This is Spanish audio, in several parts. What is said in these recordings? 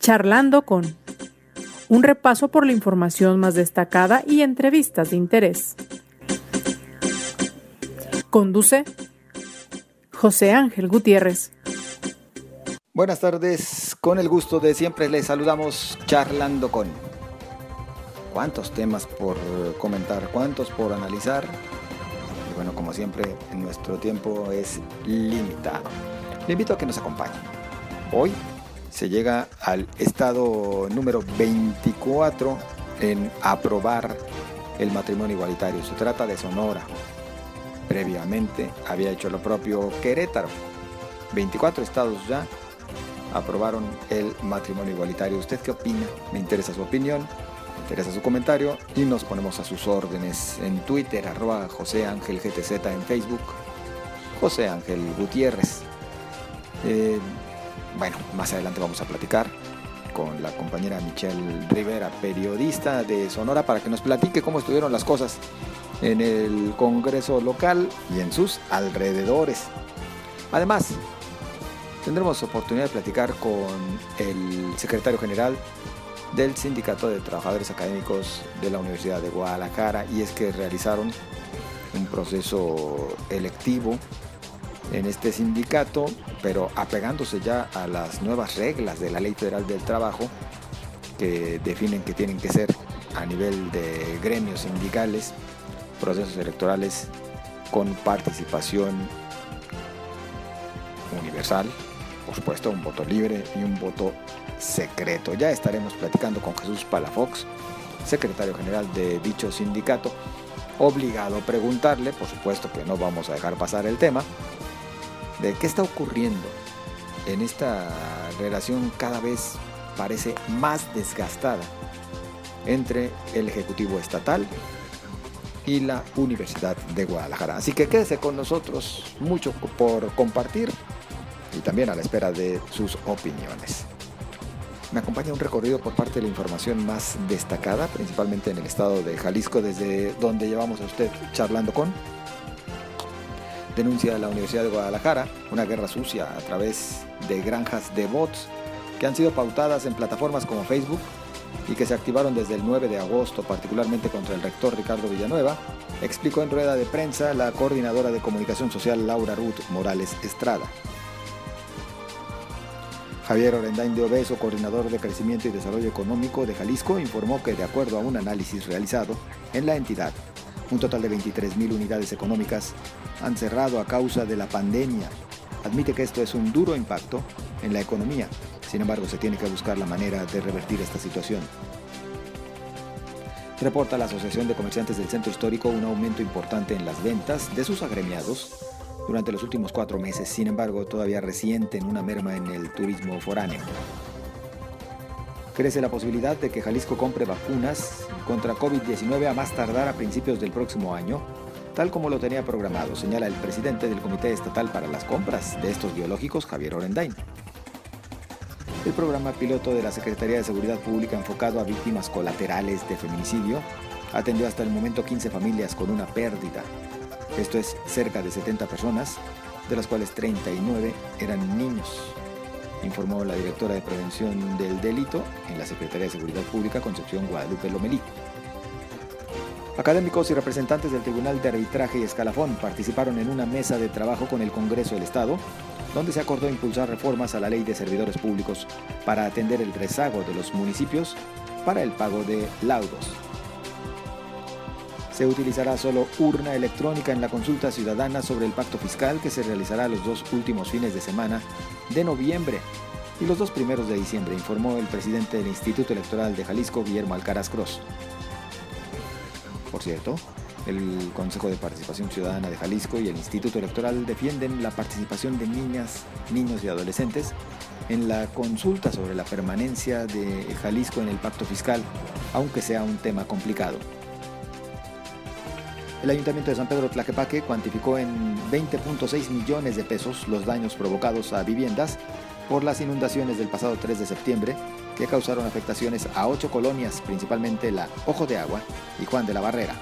Charlando con un repaso por la información más destacada y entrevistas de interés. Conduce José Ángel Gutiérrez. Buenas tardes, con el gusto de siempre les saludamos charlando con. ¿Cuántos temas por comentar? ¿Cuántos por analizar? Y bueno, como siempre, nuestro tiempo es limitado. Le invito a que nos acompañe. Hoy se llega al estado número 24 en aprobar el matrimonio igualitario. Se trata de Sonora. Previamente había hecho lo propio Querétaro. 24 estados ya aprobaron el matrimonio igualitario. ¿Usted qué opina? Me interesa su opinión, me interesa su comentario y nos ponemos a sus órdenes en Twitter, arroba José Ángel GTZ en Facebook, José Ángel Gutiérrez. Eh, bueno, más adelante vamos a platicar con la compañera Michelle Rivera, periodista de Sonora, para que nos platique cómo estuvieron las cosas en el Congreso local y en sus alrededores. Además, tendremos oportunidad de platicar con el secretario general del Sindicato de Trabajadores Académicos de la Universidad de Guadalajara y es que realizaron un proceso electivo en este sindicato, pero apegándose ya a las nuevas reglas de la Ley Federal del Trabajo que definen que tienen que ser a nivel de gremios sindicales, procesos electorales con participación universal, por supuesto, un voto libre y un voto secreto. Ya estaremos platicando con Jesús Palafox, secretario general de dicho sindicato, obligado a preguntarle, por supuesto que no vamos a dejar pasar el tema, de qué está ocurriendo en esta relación cada vez parece más desgastada entre el Ejecutivo Estatal y la Universidad de Guadalajara. Así que quédese con nosotros, mucho por compartir y también a la espera de sus opiniones. Me acompaña un recorrido por parte de la información más destacada, principalmente en el estado de Jalisco, desde donde llevamos a usted charlando con. Denuncia la Universidad de Guadalajara una guerra sucia a través de granjas de bots que han sido pautadas en plataformas como Facebook y que se activaron desde el 9 de agosto, particularmente contra el rector Ricardo Villanueva, explicó en rueda de prensa la coordinadora de comunicación social Laura Ruth Morales Estrada. Javier Orendain de Obeso, coordinador de crecimiento y desarrollo económico de Jalisco, informó que de acuerdo a un análisis realizado en la entidad, un total de 23.000 unidades económicas han cerrado a causa de la pandemia. Admite que esto es un duro impacto en la economía, sin embargo se tiene que buscar la manera de revertir esta situación. Reporta la Asociación de Comerciantes del Centro Histórico un aumento importante en las ventas de sus agremiados durante los últimos cuatro meses, sin embargo todavía reciente en una merma en el turismo foráneo. Crece la posibilidad de que Jalisco compre vacunas contra COVID-19 a más tardar a principios del próximo año, tal como lo tenía programado, señala el presidente del Comité Estatal para las Compras de estos biológicos, Javier Orendain. El programa piloto de la Secretaría de Seguridad Pública enfocado a víctimas colaterales de feminicidio atendió hasta el momento 15 familias con una pérdida. Esto es cerca de 70 personas, de las cuales 39 eran niños, informó la directora de Prevención del Delito en la Secretaría de Seguridad Pública, Concepción Guadalupe Lomelí. Académicos y representantes del Tribunal de Arbitraje y Escalafón participaron en una mesa de trabajo con el Congreso del Estado, donde se acordó impulsar reformas a la ley de servidores públicos para atender el rezago de los municipios para el pago de laudos. Se utilizará solo urna electrónica en la consulta ciudadana sobre el pacto fiscal que se realizará los dos últimos fines de semana de noviembre y los dos primeros de diciembre, informó el presidente del Instituto Electoral de Jalisco, Guillermo Alcaraz Cross. Por cierto, el Consejo de Participación Ciudadana de Jalisco y el Instituto Electoral defienden la participación de niñas, niños y adolescentes en la consulta sobre la permanencia de Jalisco en el pacto fiscal, aunque sea un tema complicado. El Ayuntamiento de San Pedro Tlaquepaque cuantificó en 20.6 millones de pesos los daños provocados a viviendas por las inundaciones del pasado 3 de septiembre que causaron afectaciones a ocho colonias, principalmente la Ojo de Agua y Juan de la Barrera.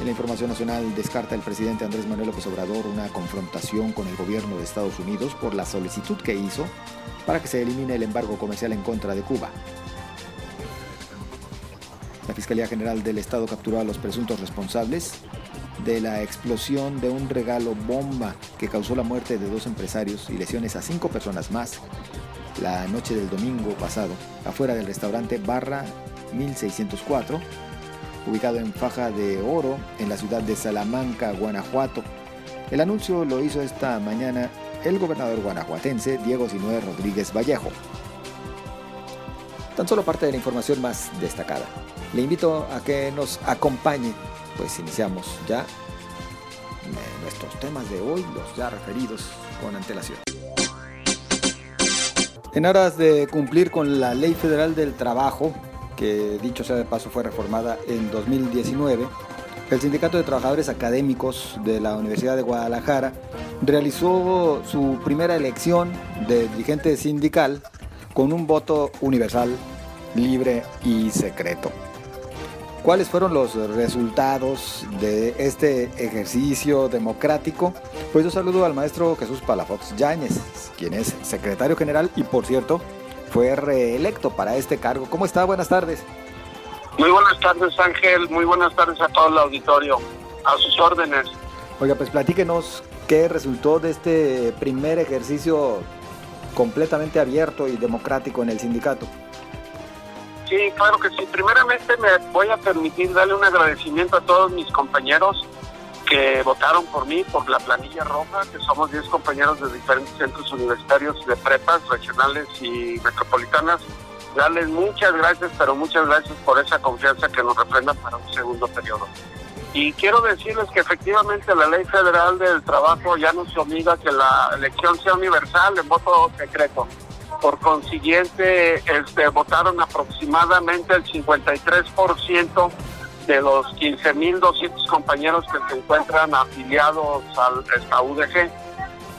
En la información nacional descarta el presidente Andrés Manuel López Obrador una confrontación con el gobierno de Estados Unidos por la solicitud que hizo para que se elimine el embargo comercial en contra de Cuba. La Fiscalía General del Estado capturó a los presuntos responsables de la explosión de un regalo bomba que causó la muerte de dos empresarios y lesiones a cinco personas más la noche del domingo pasado afuera del restaurante Barra 1604, ubicado en Faja de Oro en la ciudad de Salamanca, Guanajuato. El anuncio lo hizo esta mañana el gobernador guanajuatense Diego Sinué Rodríguez Vallejo. Tan solo parte de la información más destacada. Le invito a que nos acompañe, pues iniciamos ya nuestros temas de hoy, los ya referidos con antelación. En aras de cumplir con la Ley Federal del Trabajo, que dicho sea de paso fue reformada en 2019, el Sindicato de Trabajadores Académicos de la Universidad de Guadalajara realizó su primera elección de dirigente sindical con un voto universal, libre y secreto. ¿Cuáles fueron los resultados de este ejercicio democrático? Pues yo saludo al maestro Jesús Palafox Yáñez, quien es secretario general y por cierto fue reelecto para este cargo. ¿Cómo está? Buenas tardes. Muy buenas tardes Ángel, muy buenas tardes a todo el auditorio, a sus órdenes. Oiga, pues platíquenos qué resultó de este primer ejercicio completamente abierto y democrático en el sindicato. Sí, claro que sí. Primeramente me voy a permitir darle un agradecimiento a todos mis compañeros que votaron por mí, por la planilla roja, que somos 10 compañeros de diferentes centros universitarios de prepas regionales y metropolitanas. Darles muchas gracias, pero muchas gracias por esa confianza que nos refrenda para un segundo periodo. Y quiero decirles que efectivamente la ley federal del trabajo ya nos obliga a que la elección sea universal en voto secreto. Por consiguiente, este, votaron aproximadamente el 53% de los 15.200 compañeros que se encuentran afiliados a UDG.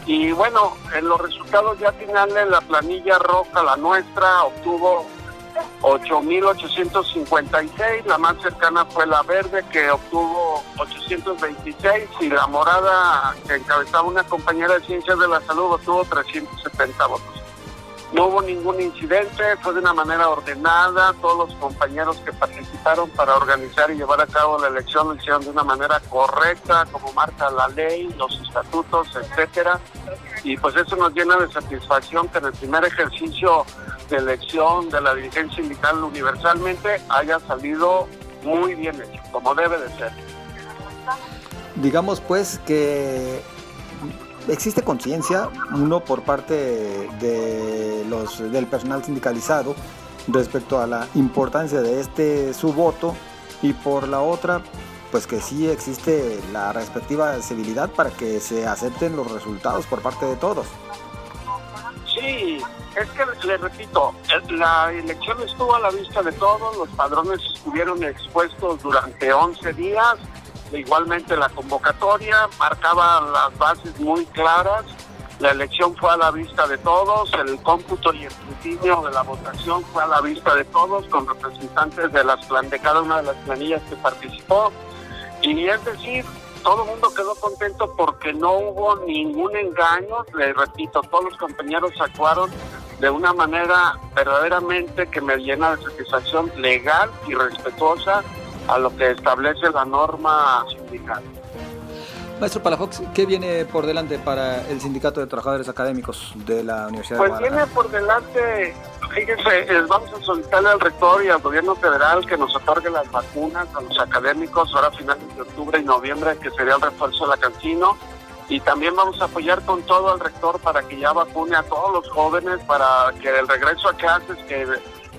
Y bueno, en los resultados ya finales, la planilla roja, la nuestra, obtuvo 8.856, la más cercana fue la verde que obtuvo 826 y la morada que encabezaba una compañera de ciencias de la salud obtuvo 370 votos. No hubo ningún incidente, fue de una manera ordenada, todos los compañeros que participaron para organizar y llevar a cabo la elección lo hicieron de una manera correcta, como marca la ley, los estatutos, etcétera. Y pues eso nos llena de satisfacción que en el primer ejercicio de elección de la dirigencia sindical universalmente haya salido muy bien hecho, como debe de ser. Digamos pues que existe conciencia, uno por parte de los, del personal sindicalizado respecto a la importancia de este su voto y por la otra pues que sí existe la respectiva civilidad para que se acepten los resultados por parte de todos. Sí, es que le repito, la elección estuvo a la vista de todos, los padrones estuvieron expuestos durante 11 días, igualmente la convocatoria marcaba las bases muy claras, la elección fue a la vista de todos, el cómputo y el escrutinio de la votación fue a la vista de todos, con representantes de, las plan, de cada una de las planillas que participó. Y es decir, todo el mundo quedó contento porque no hubo ningún engaño, le repito, todos los compañeros actuaron de una manera verdaderamente que me llena de satisfacción legal y respetuosa a lo que establece la norma sindical. Maestro Palafox, ¿qué viene por delante para el Sindicato de Trabajadores Académicos de la Universidad pues de Pues viene por delante, fíjense, vamos a solicitarle al rector y al gobierno federal que nos otorgue las vacunas a los académicos ahora a finales de octubre y noviembre, que sería el refuerzo de la Cancino. Y también vamos a apoyar con todo al rector para que ya vacune a todos los jóvenes, para que el regreso a clases, que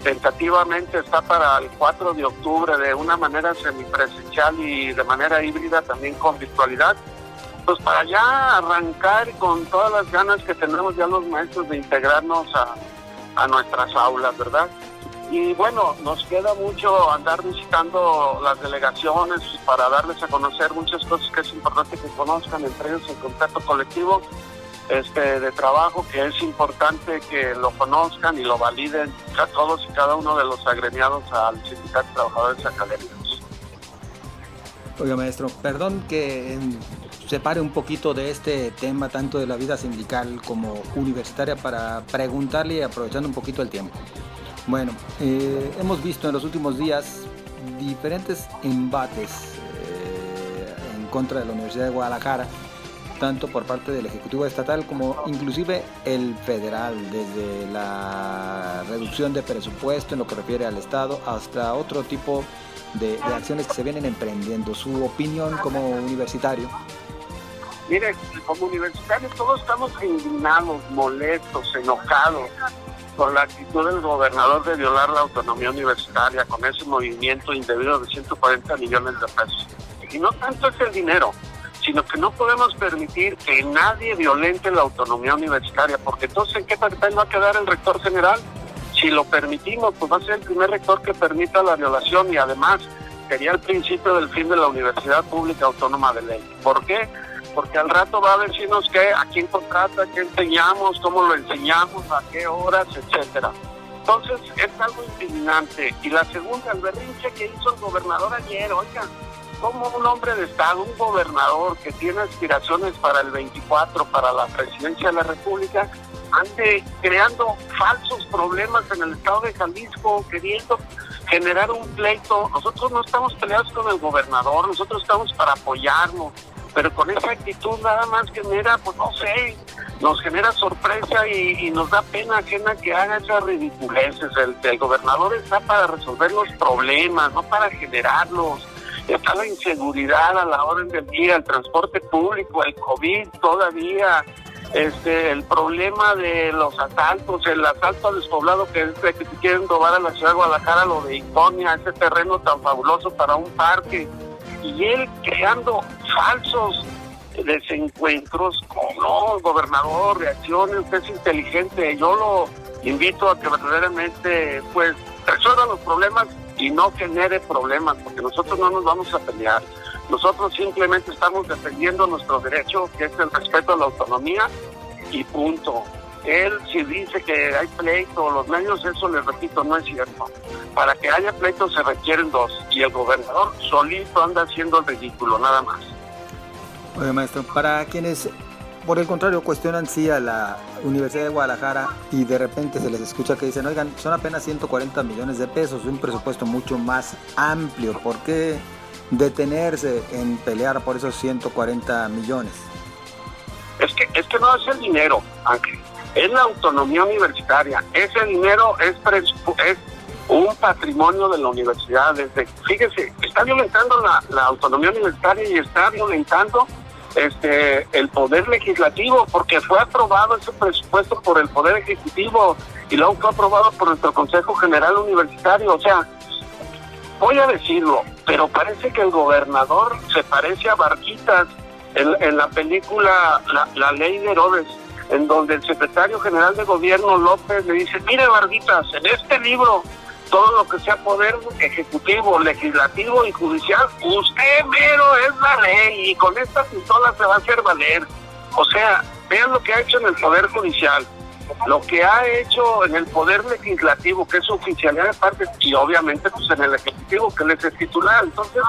tentativamente está para el 4 de octubre de una manera semipresencial y de manera híbrida también con virtualidad, pues para ya arrancar con todas las ganas que tenemos ya los maestros de integrarnos a, a nuestras aulas, ¿verdad? Y bueno, nos queda mucho andar visitando las delegaciones para darles a conocer muchas cosas que es importante que conozcan, entre ellos el contrato colectivo este, de trabajo que es importante que lo conozcan y lo validen a todos y cada uno de los agremiados al Sindicato de Trabajadores Académicos. Oiga, maestro, perdón que separe un poquito de este tema, tanto de la vida sindical como universitaria, para preguntarle aprovechando un poquito el tiempo. Bueno, eh, hemos visto en los últimos días diferentes embates eh, en contra de la Universidad de Guadalajara, tanto por parte del Ejecutivo Estatal como inclusive el federal, desde la reducción de presupuesto en lo que refiere al Estado hasta otro tipo de, acciones que se vienen emprendiendo. Su opinión como universitario. Mire, como universitarios todos estamos indignados, molestos, enojados por la actitud del gobernador de violar la autonomía universitaria con ese movimiento indebido de 140 millones de pesos. Y no tanto es el dinero, sino que no podemos permitir que nadie violente la autonomía universitaria, porque entonces ¿en qué papel va a quedar el rector general? Si lo permitimos, pues va a ser el primer rector que permita la violación y además sería el principio del fin de la Universidad Pública Autónoma de Ley. ¿Por qué? Porque al rato va a decirnos que a quién contrata, qué enseñamos, cómo lo enseñamos, a qué horas, etcétera. Entonces es algo indignante. Y la segunda, el berrinche que hizo el gobernador ayer, oigan, como un hombre de Estado, un gobernador que tiene aspiraciones para el 24, para la presidencia de la República, ande creando falsos problemas en el estado de Jalisco, queriendo generar un pleito. Nosotros no estamos peleados con el gobernador, nosotros estamos para apoyarnos, pero con esa actitud nada más genera, pues no sé, nos genera sorpresa y, nos da pena ajena que haga esas ridiculeces. El gobernador está para resolver los problemas, no para generarlos está la inseguridad a la orden del día, el transporte público, el COVID todavía, este, el problema de los asaltos, el asalto al despoblado que es de que quieren robar a la ciudad de Guadalajara, lo de Iconia, ese terreno tan fabuloso para un parque, y él creando falsos desencuentros, no, gobernador, reacciones, usted es inteligente, yo lo invito a que verdaderamente pues resuelva los problemas y no genere problemas, porque nosotros no nos vamos a pelear. Nosotros simplemente estamos defendiendo nuestro derecho, que es el respeto a la autonomía, y punto. Él si dice que hay pleito, los medios, eso les repito, no es cierto. Para que haya pleito se requieren dos, y el gobernador solito anda haciendo el ridículo, nada más. Oye, maestro, para quienes por el contrario, cuestionan sí a la Universidad de Guadalajara y de repente se les escucha que dicen, oigan, son apenas 140 millones de pesos, un presupuesto mucho más amplio. ¿Por qué detenerse en pelear por esos 140 millones? Es que, es que no es el dinero, Ángel. Es la autonomía universitaria. Ese dinero es, es un patrimonio de la universidad. Desde, fíjese, está violentando la, la autonomía universitaria y está violentando este el poder legislativo porque fue aprobado ese presupuesto por el poder ejecutivo y luego fue aprobado por nuestro Consejo General Universitario, o sea, voy a decirlo, pero parece que el gobernador se parece a Barquitas en, la película la, la Ley de Herodes, en donde el secretario general de gobierno López le dice, mire Barquitas, en este libro todo lo que sea poder ejecutivo, legislativo y judicial, usted mero es la ley y con esta pistola se va a hacer valer. O sea, vean lo que ha hecho en el poder judicial, lo que ha hecho en el poder legislativo, que es su oficialidad de parte, y obviamente pues en el ejecutivo, que les es titular. Entonces,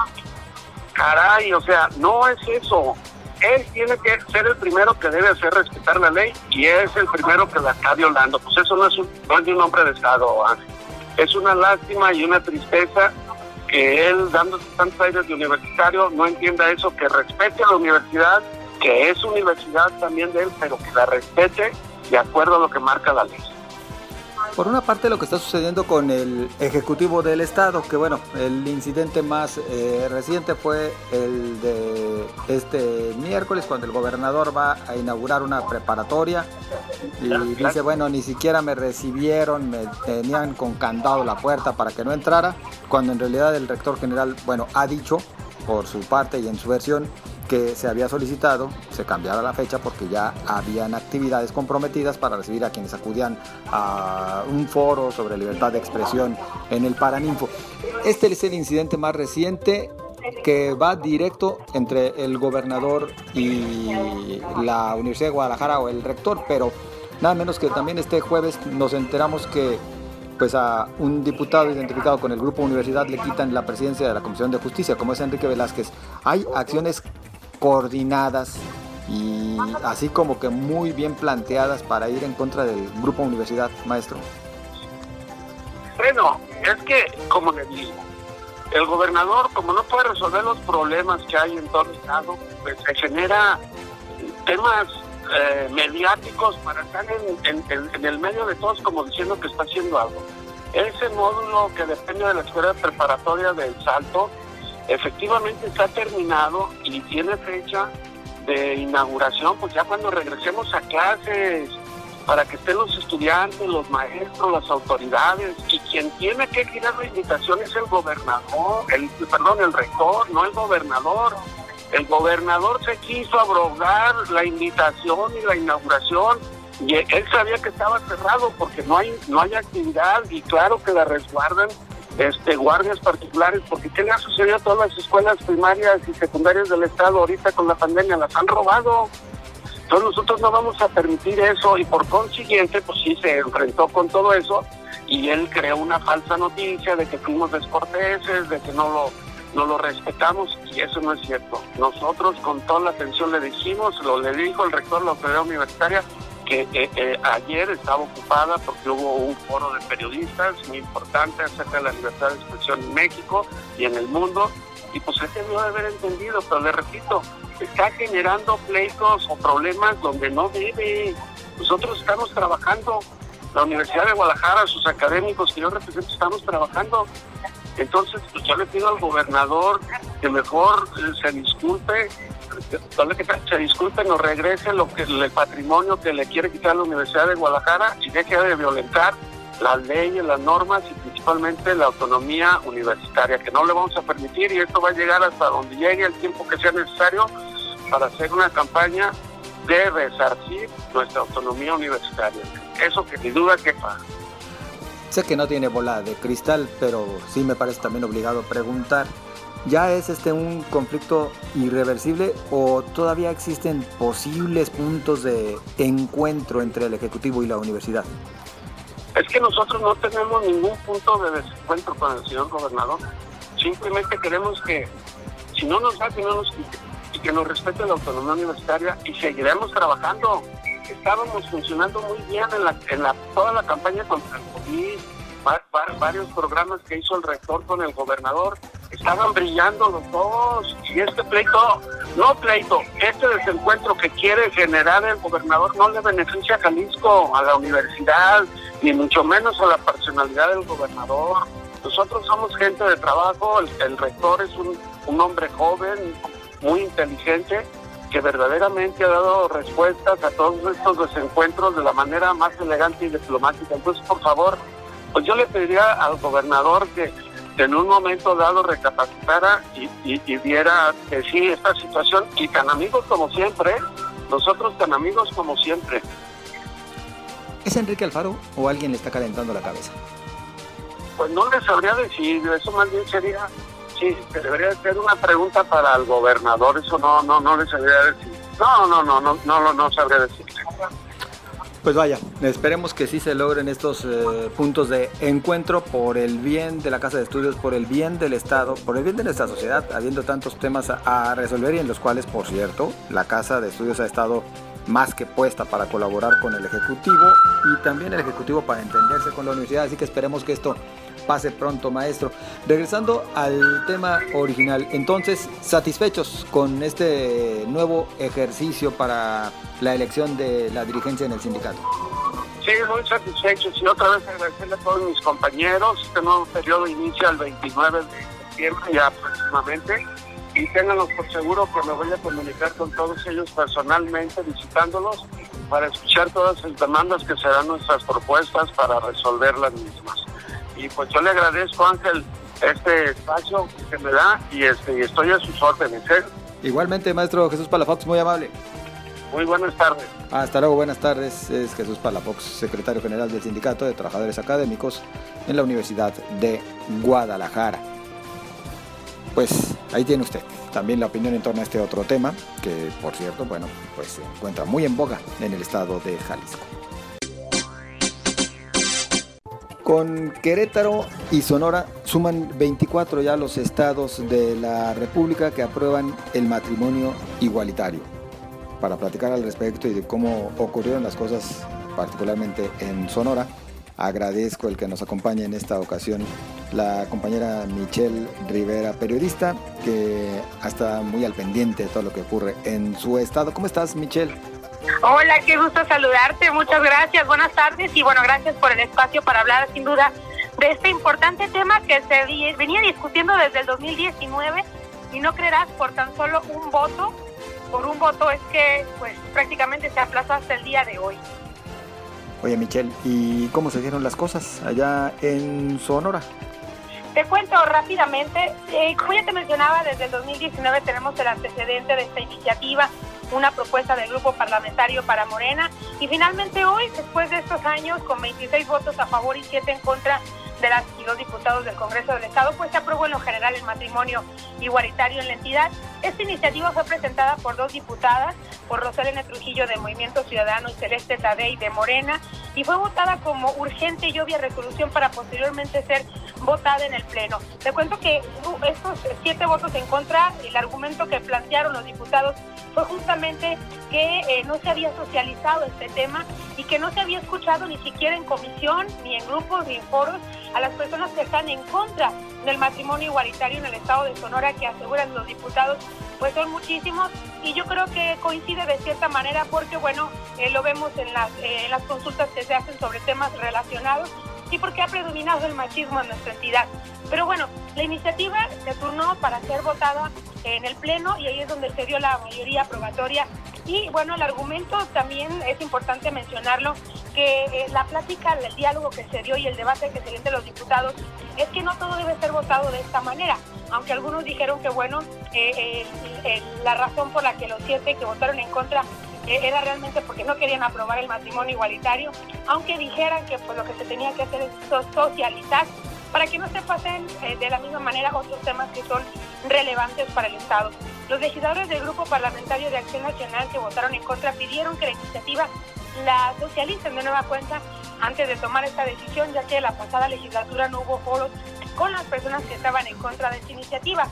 caray, o sea, no es eso. Él tiene que ser el primero que debe hacer respetar la ley y es el primero que la está violando. Pues eso no es, un, no es de un hombre de Estado, Ángel es una lástima y una tristeza que él, dando tantos aires de universitario, no entienda eso, que respete a la universidad, que es universidad también de él, pero que la respete de acuerdo a lo que marca la ley. Por una parte lo que está sucediendo con el Ejecutivo del Estado, que bueno, el incidente más eh, reciente fue el de este miércoles cuando el gobernador va a inaugurar una preparatoria y dice, bueno, ni siquiera me recibieron, me tenían con candado la puerta para que no entrara, cuando en realidad el rector general, bueno, ha dicho por su parte y en su versión que se había solicitado se cambiara la fecha porque ya habían actividades comprometidas para recibir a quienes acudían a un foro sobre libertad de expresión en el Paraninfo. Este es el incidente más reciente que va directo entre el gobernador y la Universidad de Guadalajara o el rector, pero nada menos que también este jueves nos enteramos que pues a un diputado identificado con el grupo Universidad le quitan la presidencia de la Comisión de Justicia, como es Enrique Velázquez. Hay acciones coordinadas y así como que muy bien planteadas para ir en contra del grupo universidad, maestro? Bueno, es que, como le digo, el gobernador, como no puede resolver los problemas que hay en todo el estado, pues se genera temas eh, mediáticos para estar en, en, el medio de todos como diciendo que está haciendo algo. Ese módulo que depende de la escuela preparatoria del Salto, efectivamente está terminado y tiene fecha de inauguración, pues ya cuando regresemos a clases, para que estén los estudiantes, los maestros, las autoridades, y quien tiene que girar la invitación es el gobernador, el, perdón, el rector, no el gobernador. El gobernador se quiso abrogar la invitación y la inauguración y él sabía que estaba cerrado porque no hay no hay actividad y claro que la resguardan este guardias particulares porque qué le ha sucedido a todas las escuelas primarias y secundarias del estado ahorita con la pandemia las han robado entonces nosotros no vamos a permitir eso y por consiguiente, pues sí, se enfrentó con todo eso y él creó una falsa noticia de que fuimos descorteses, de que no lo, no lo respetamos y eso no es cierto. Nosotros con toda la atención le dijimos, lo le dijo el rector de la universitaria, que eh, eh, ayer estaba ocupada porque hubo un foro de periodistas muy importante acerca de la libertad de expresión en México y en el mundo y pues él debió de haber entendido, pero le repito, está generando pleitos o problemas donde no debe. Nosotros estamos trabajando, la Universidad de Guadalajara, sus académicos que yo represento, estamos trabajando. Entonces, pues yo le pido al gobernador que mejor eh, se disculpe, se disculpe, nos regrese lo que el patrimonio que le quiere quitar la Universidad de Guadalajara y deje de violentar las leyes, las normas y principalmente la autonomía universitaria, que no le vamos a permitir y esto va a llegar hasta donde llegue el tiempo que sea necesario para hacer una campaña de resarcir nuestra autonomía universitaria. Eso que sin duda que pasa. Sé que no tiene bola de cristal, pero sí me parece también obligado preguntar, ¿ya es este un conflicto irreversible o todavía existen posibles puntos de encuentro entre el Ejecutivo y la universidad? Es que nosotros no tenemos ningún punto de desencuentro con el señor gobernador. Simplemente queremos que, si no nos da, que no nos quite que nos respete la autonomía universitaria y seguiremos trabajando. Estábamos funcionando muy bien en, la, en la, toda la campaña contra el COVID, varios programas que hizo el rector con el gobernador, estaban brillando los dos y este pleito, no pleito, este desencuentro que quiere generar el gobernador no le beneficia a Jalisco, a la universidad, ni mucho menos a la personalidad del gobernador. Nosotros somos gente de trabajo, el, rector es un, un hombre joven, muy inteligente que verdaderamente ha dado respuestas a todos estos desencuentros de la manera más elegante y diplomática. Entonces, por favor, pues yo le pediría al gobernador que en un momento dado recapacitara y, y, viera que sí, esta situación, y tan amigos como siempre, nosotros tan amigos como siempre. ¿Es Enrique Alfaro o alguien le está calentando la cabeza? Pues no le sabría decir, eso más bien sería sí, debería ser una pregunta para el gobernador, eso no, no, no le sabría decir. No, no, no, no, no, no, no sabría decir. Pues vaya, esperemos que sí se logren estos eh, puntos de encuentro por el bien de la Casa de Estudios, por el bien del Estado, por el bien de nuestra sociedad, habiendo tantos temas a resolver y en los cuales, por cierto, la Casa de Estudios ha estado más que puesta para colaborar con el Ejecutivo y también el Ejecutivo para entenderse con la universidad. Así que esperemos que esto pase pronto, maestro. Regresando al tema original, entonces, satisfechos con este nuevo ejercicio para la elección de la dirigencia en el sindicato. Sí, muy satisfechos y otra vez agradecerle a todos mis compañeros. Este nuevo periodo inicia el 29 de septiembre ya próximamente y ténganlos por seguro que me voy a comunicar con todos ellos personalmente, visitándolos, para escuchar todas las demandas que serán nuestras propuestas para resolver las mismas. Y pues yo le agradezco, Ángel, este espacio que me da y, este, estoy a sus órdenes. ¿eh? Igualmente, maestro Jesús Palafox, muy amable. Muy buenas tardes. Hasta luego, buenas tardes. Es Jesús Palafox, secretario general del Sindicato de Trabajadores Académicos en la Universidad de Guadalajara. Pues ahí tiene usted también la opinión en torno a este otro tema, que por cierto, bueno, pues se encuentra muy en boga en el estado de Jalisco. Con Querétaro y Sonora suman 24 ya los estados de la República que aprueban el matrimonio igualitario. Para platicar al respecto y de cómo ocurrieron las cosas, particularmente en Sonora, agradezco el que nos acompañe en esta ocasión la compañera Michelle Rivera, periodista, que está muy al pendiente de todo lo que ocurre en su estado. ¿Cómo estás, Michelle? Hola, qué gusto saludarte. Muchas gracias. Buenas tardes y bueno, gracias por el espacio para hablar sin duda de este importante tema que se venía discutiendo desde el 2019 y no creerás por tan solo un voto, por un voto es que pues prácticamente se aplazó hasta el día de hoy. Oye Michelle, ¿y cómo se dieron las cosas allá en Sonora? Te cuento rápidamente, eh, como ya te mencionaba, desde el 2019 tenemos el antecedente de esta iniciativa una propuesta del grupo parlamentario para Morena y finalmente hoy, después de estos años, con 26 votos a favor y 7 en contra de las y los diputados del Congreso del Estado, pues se aprobó en lo general el matrimonio igualitario en la entidad. Esta iniciativa fue presentada por dos diputadas, por Rosalena Trujillo de Movimiento Ciudadano y Celeste Tadei de Morena, y fue votada como urgente y obvia resolución para posteriormente ser votada en el Pleno. Te cuento que estos siete votos en contra, el argumento que plantearon los diputados fue justamente que eh, no se había socializado este tema y que no se había escuchado ni siquiera en comisión, ni en grupos, ni en foros a las personas que están en contra del matrimonio igualitario en el estado de Sonora que aseguran los diputados, pues son muchísimos y yo creo que coincide de cierta manera porque bueno, eh, lo vemos en las, eh, en las consultas que se hacen sobre temas relacionados y porque ha predominado el machismo en nuestra entidad. Pero bueno, la iniciativa se turnó para ser votada en el Pleno y ahí es donde se dio la mayoría aprobatoria. Y bueno, el argumento también es importante mencionarlo, que eh, la plática, el diálogo que se dio y el debate que se dio entre los diputados es que no todo debe ser votado de esta manera, aunque algunos dijeron que bueno, eh, la razón por la que los siete que votaron en contra era realmente porque no querían aprobar el matrimonio igualitario, aunque dijeran que pues lo que se tenía que hacer es socializar para que no se pasen eh, de la misma manera otros temas que son relevantes para el Estado. Los legisladores del Grupo Parlamentario de Acción Nacional que votaron en contra pidieron que la iniciativa la socialicen de nueva cuenta antes de tomar esta decisión, ya que la pasada legislatura no hubo foros con las personas que estaban en contra de esta iniciativa.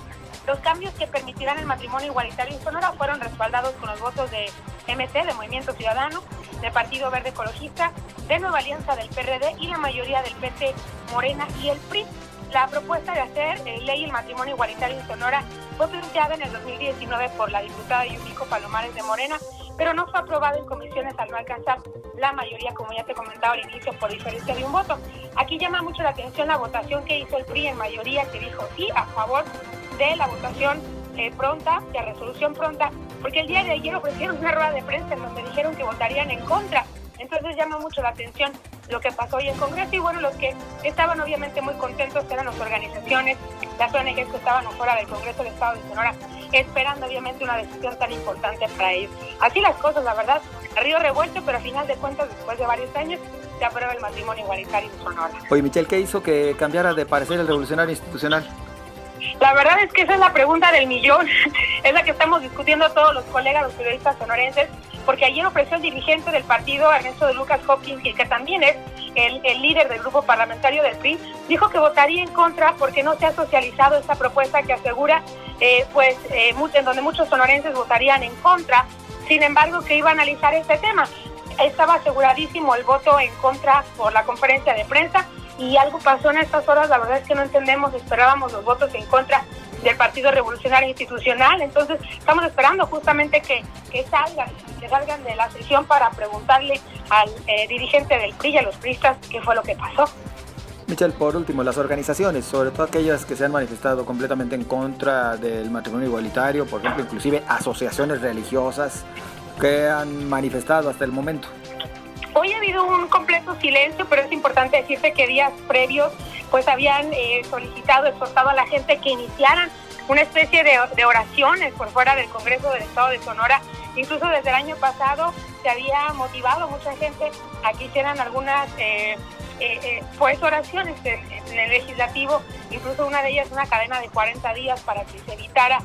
Los cambios que permitirán el matrimonio igualitario en Sonora fueron respaldados con los votos de MC, de Movimiento Ciudadano, de Partido Verde Ecologista, de Nueva Alianza del PRD y la mayoría del PT Morena y el PRI. La propuesta de hacer eh, ley el matrimonio igualitario en Sonora fue planteada en el 2019 por la diputada Yumiko Palomares de Morena, pero no fue aprobada en comisiones al no alcanzar la mayoría, como ya te comentaba al inicio, por diferencia de un voto. Aquí llama mucho la atención la votación que hizo el PRI en mayoría, que dijo sí a favor de la votación eh, pronta, de resolución pronta, porque el día de ayer ofrecieron una rueda de prensa en donde dijeron que votarían en contra. Entonces llama mucho la atención lo que pasó hoy en Congreso y bueno, los que estaban obviamente muy contentos eran las organizaciones, las ONGs que estaban afuera del Congreso del Estado de Sonora, esperando obviamente una decisión tan importante para ellos. Así las cosas, la verdad, río revuelto, pero a final de cuentas, después de varios años, se aprueba el matrimonio igualitario en Sonora. Oye, Michelle, ¿qué hizo que cambiara de parecer el revolucionario institucional? La verdad es que esa es la pregunta del millón, es la que estamos discutiendo todos los colegas, los periodistas sonorenses, porque ayer ofreció el dirigente del partido, Ernesto de Lucas Hopkins, que también es el, líder del grupo parlamentario del PRI, dijo que votaría en contra porque no se ha socializado esta propuesta que asegura, eh, pues, eh, en donde muchos sonorenses votarían en contra, sin embargo, que iba a analizar este tema. Estaba aseguradísimo el voto en contra por la conferencia de prensa, y algo pasó en estas horas, la verdad es que no entendemos, esperábamos los votos en contra del Partido Revolucionario Institucional, entonces estamos esperando justamente que, que salgan, que salgan de la sesión para preguntarle al eh, dirigente del PRI y a los PRIistas qué fue lo que pasó. Michelle, por último, las organizaciones, sobre todo aquellas que se han manifestado completamente en contra del matrimonio igualitario, por ejemplo, inclusive asociaciones religiosas que han manifestado hasta el momento. Hoy ha habido un completo silencio, pero es importante decirte que días previos pues habían eh, solicitado, exhortado a la gente que iniciaran una especie de, oraciones por fuera del Congreso del Estado de Sonora. Incluso desde el año pasado se había motivado mucha gente a que hicieran algunas eh, eh, pues oraciones en, el legislativo, incluso una de ellas una cadena de 40 días para que se evitara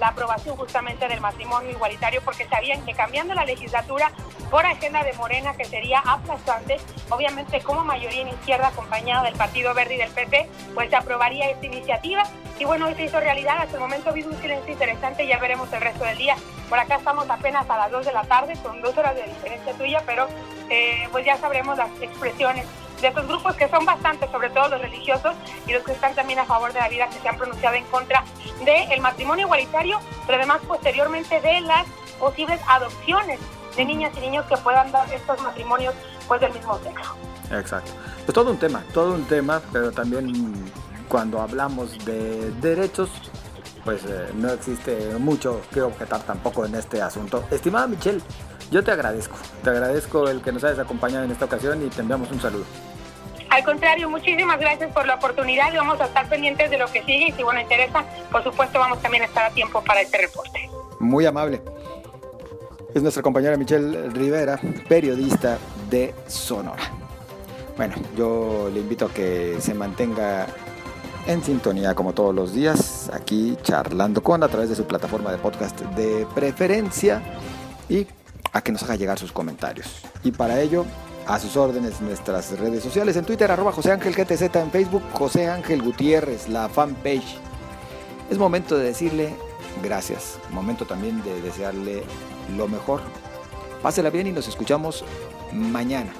la aprobación justamente del matrimonio igualitario, porque sabían que cambiando la legislatura por agenda de Morena que sería aplastante. Obviamente, como mayoría en izquierda acompañada del Partido Verde y del PP, pues se aprobaría esta iniciativa. Y bueno, hoy se hizo realidad. Hasta el momento vive un silencio interesante. Ya veremos el resto del día. Por acá estamos apenas a las 2 de la tarde, con dos horas de diferencia tuya, pero eh, pues ya sabremos las expresiones de estos grupos que son bastantes, sobre todo los religiosos y los que están también a favor de la vida, que se han pronunciado en contra del matrimonio igualitario, pero además posteriormente de las posibles adopciones de niñas y niños que puedan dar estos matrimonios pues del mismo sexo. Exacto. Pues todo un tema, todo un tema, pero también cuando hablamos de derechos, pues eh, no existe mucho que objetar tampoco en este asunto. Estimada Michelle, yo te agradezco, te agradezco el que nos hayas acompañado en esta ocasión y te enviamos un saludo. Al contrario, muchísimas gracias por la oportunidad y vamos a estar pendientes de lo que sigue y si bueno interesa, por supuesto vamos también a estar a tiempo para este reporte. Muy amable. Es nuestra compañera Michelle Rivera, periodista de Sonora. Bueno, yo le invito a que se mantenga en sintonía como todos los días, aquí charlando con a través de su plataforma de podcast de preferencia y a que nos haga llegar sus comentarios. Y para ello, a sus órdenes nuestras redes sociales, en Twitter arroba José Ángel GTZ, en Facebook José Ángel Gutiérrez, la fanpage. Es momento de decirle gracias, momento también de desearle lo mejor. Pásela bien y nos escuchamos mañana.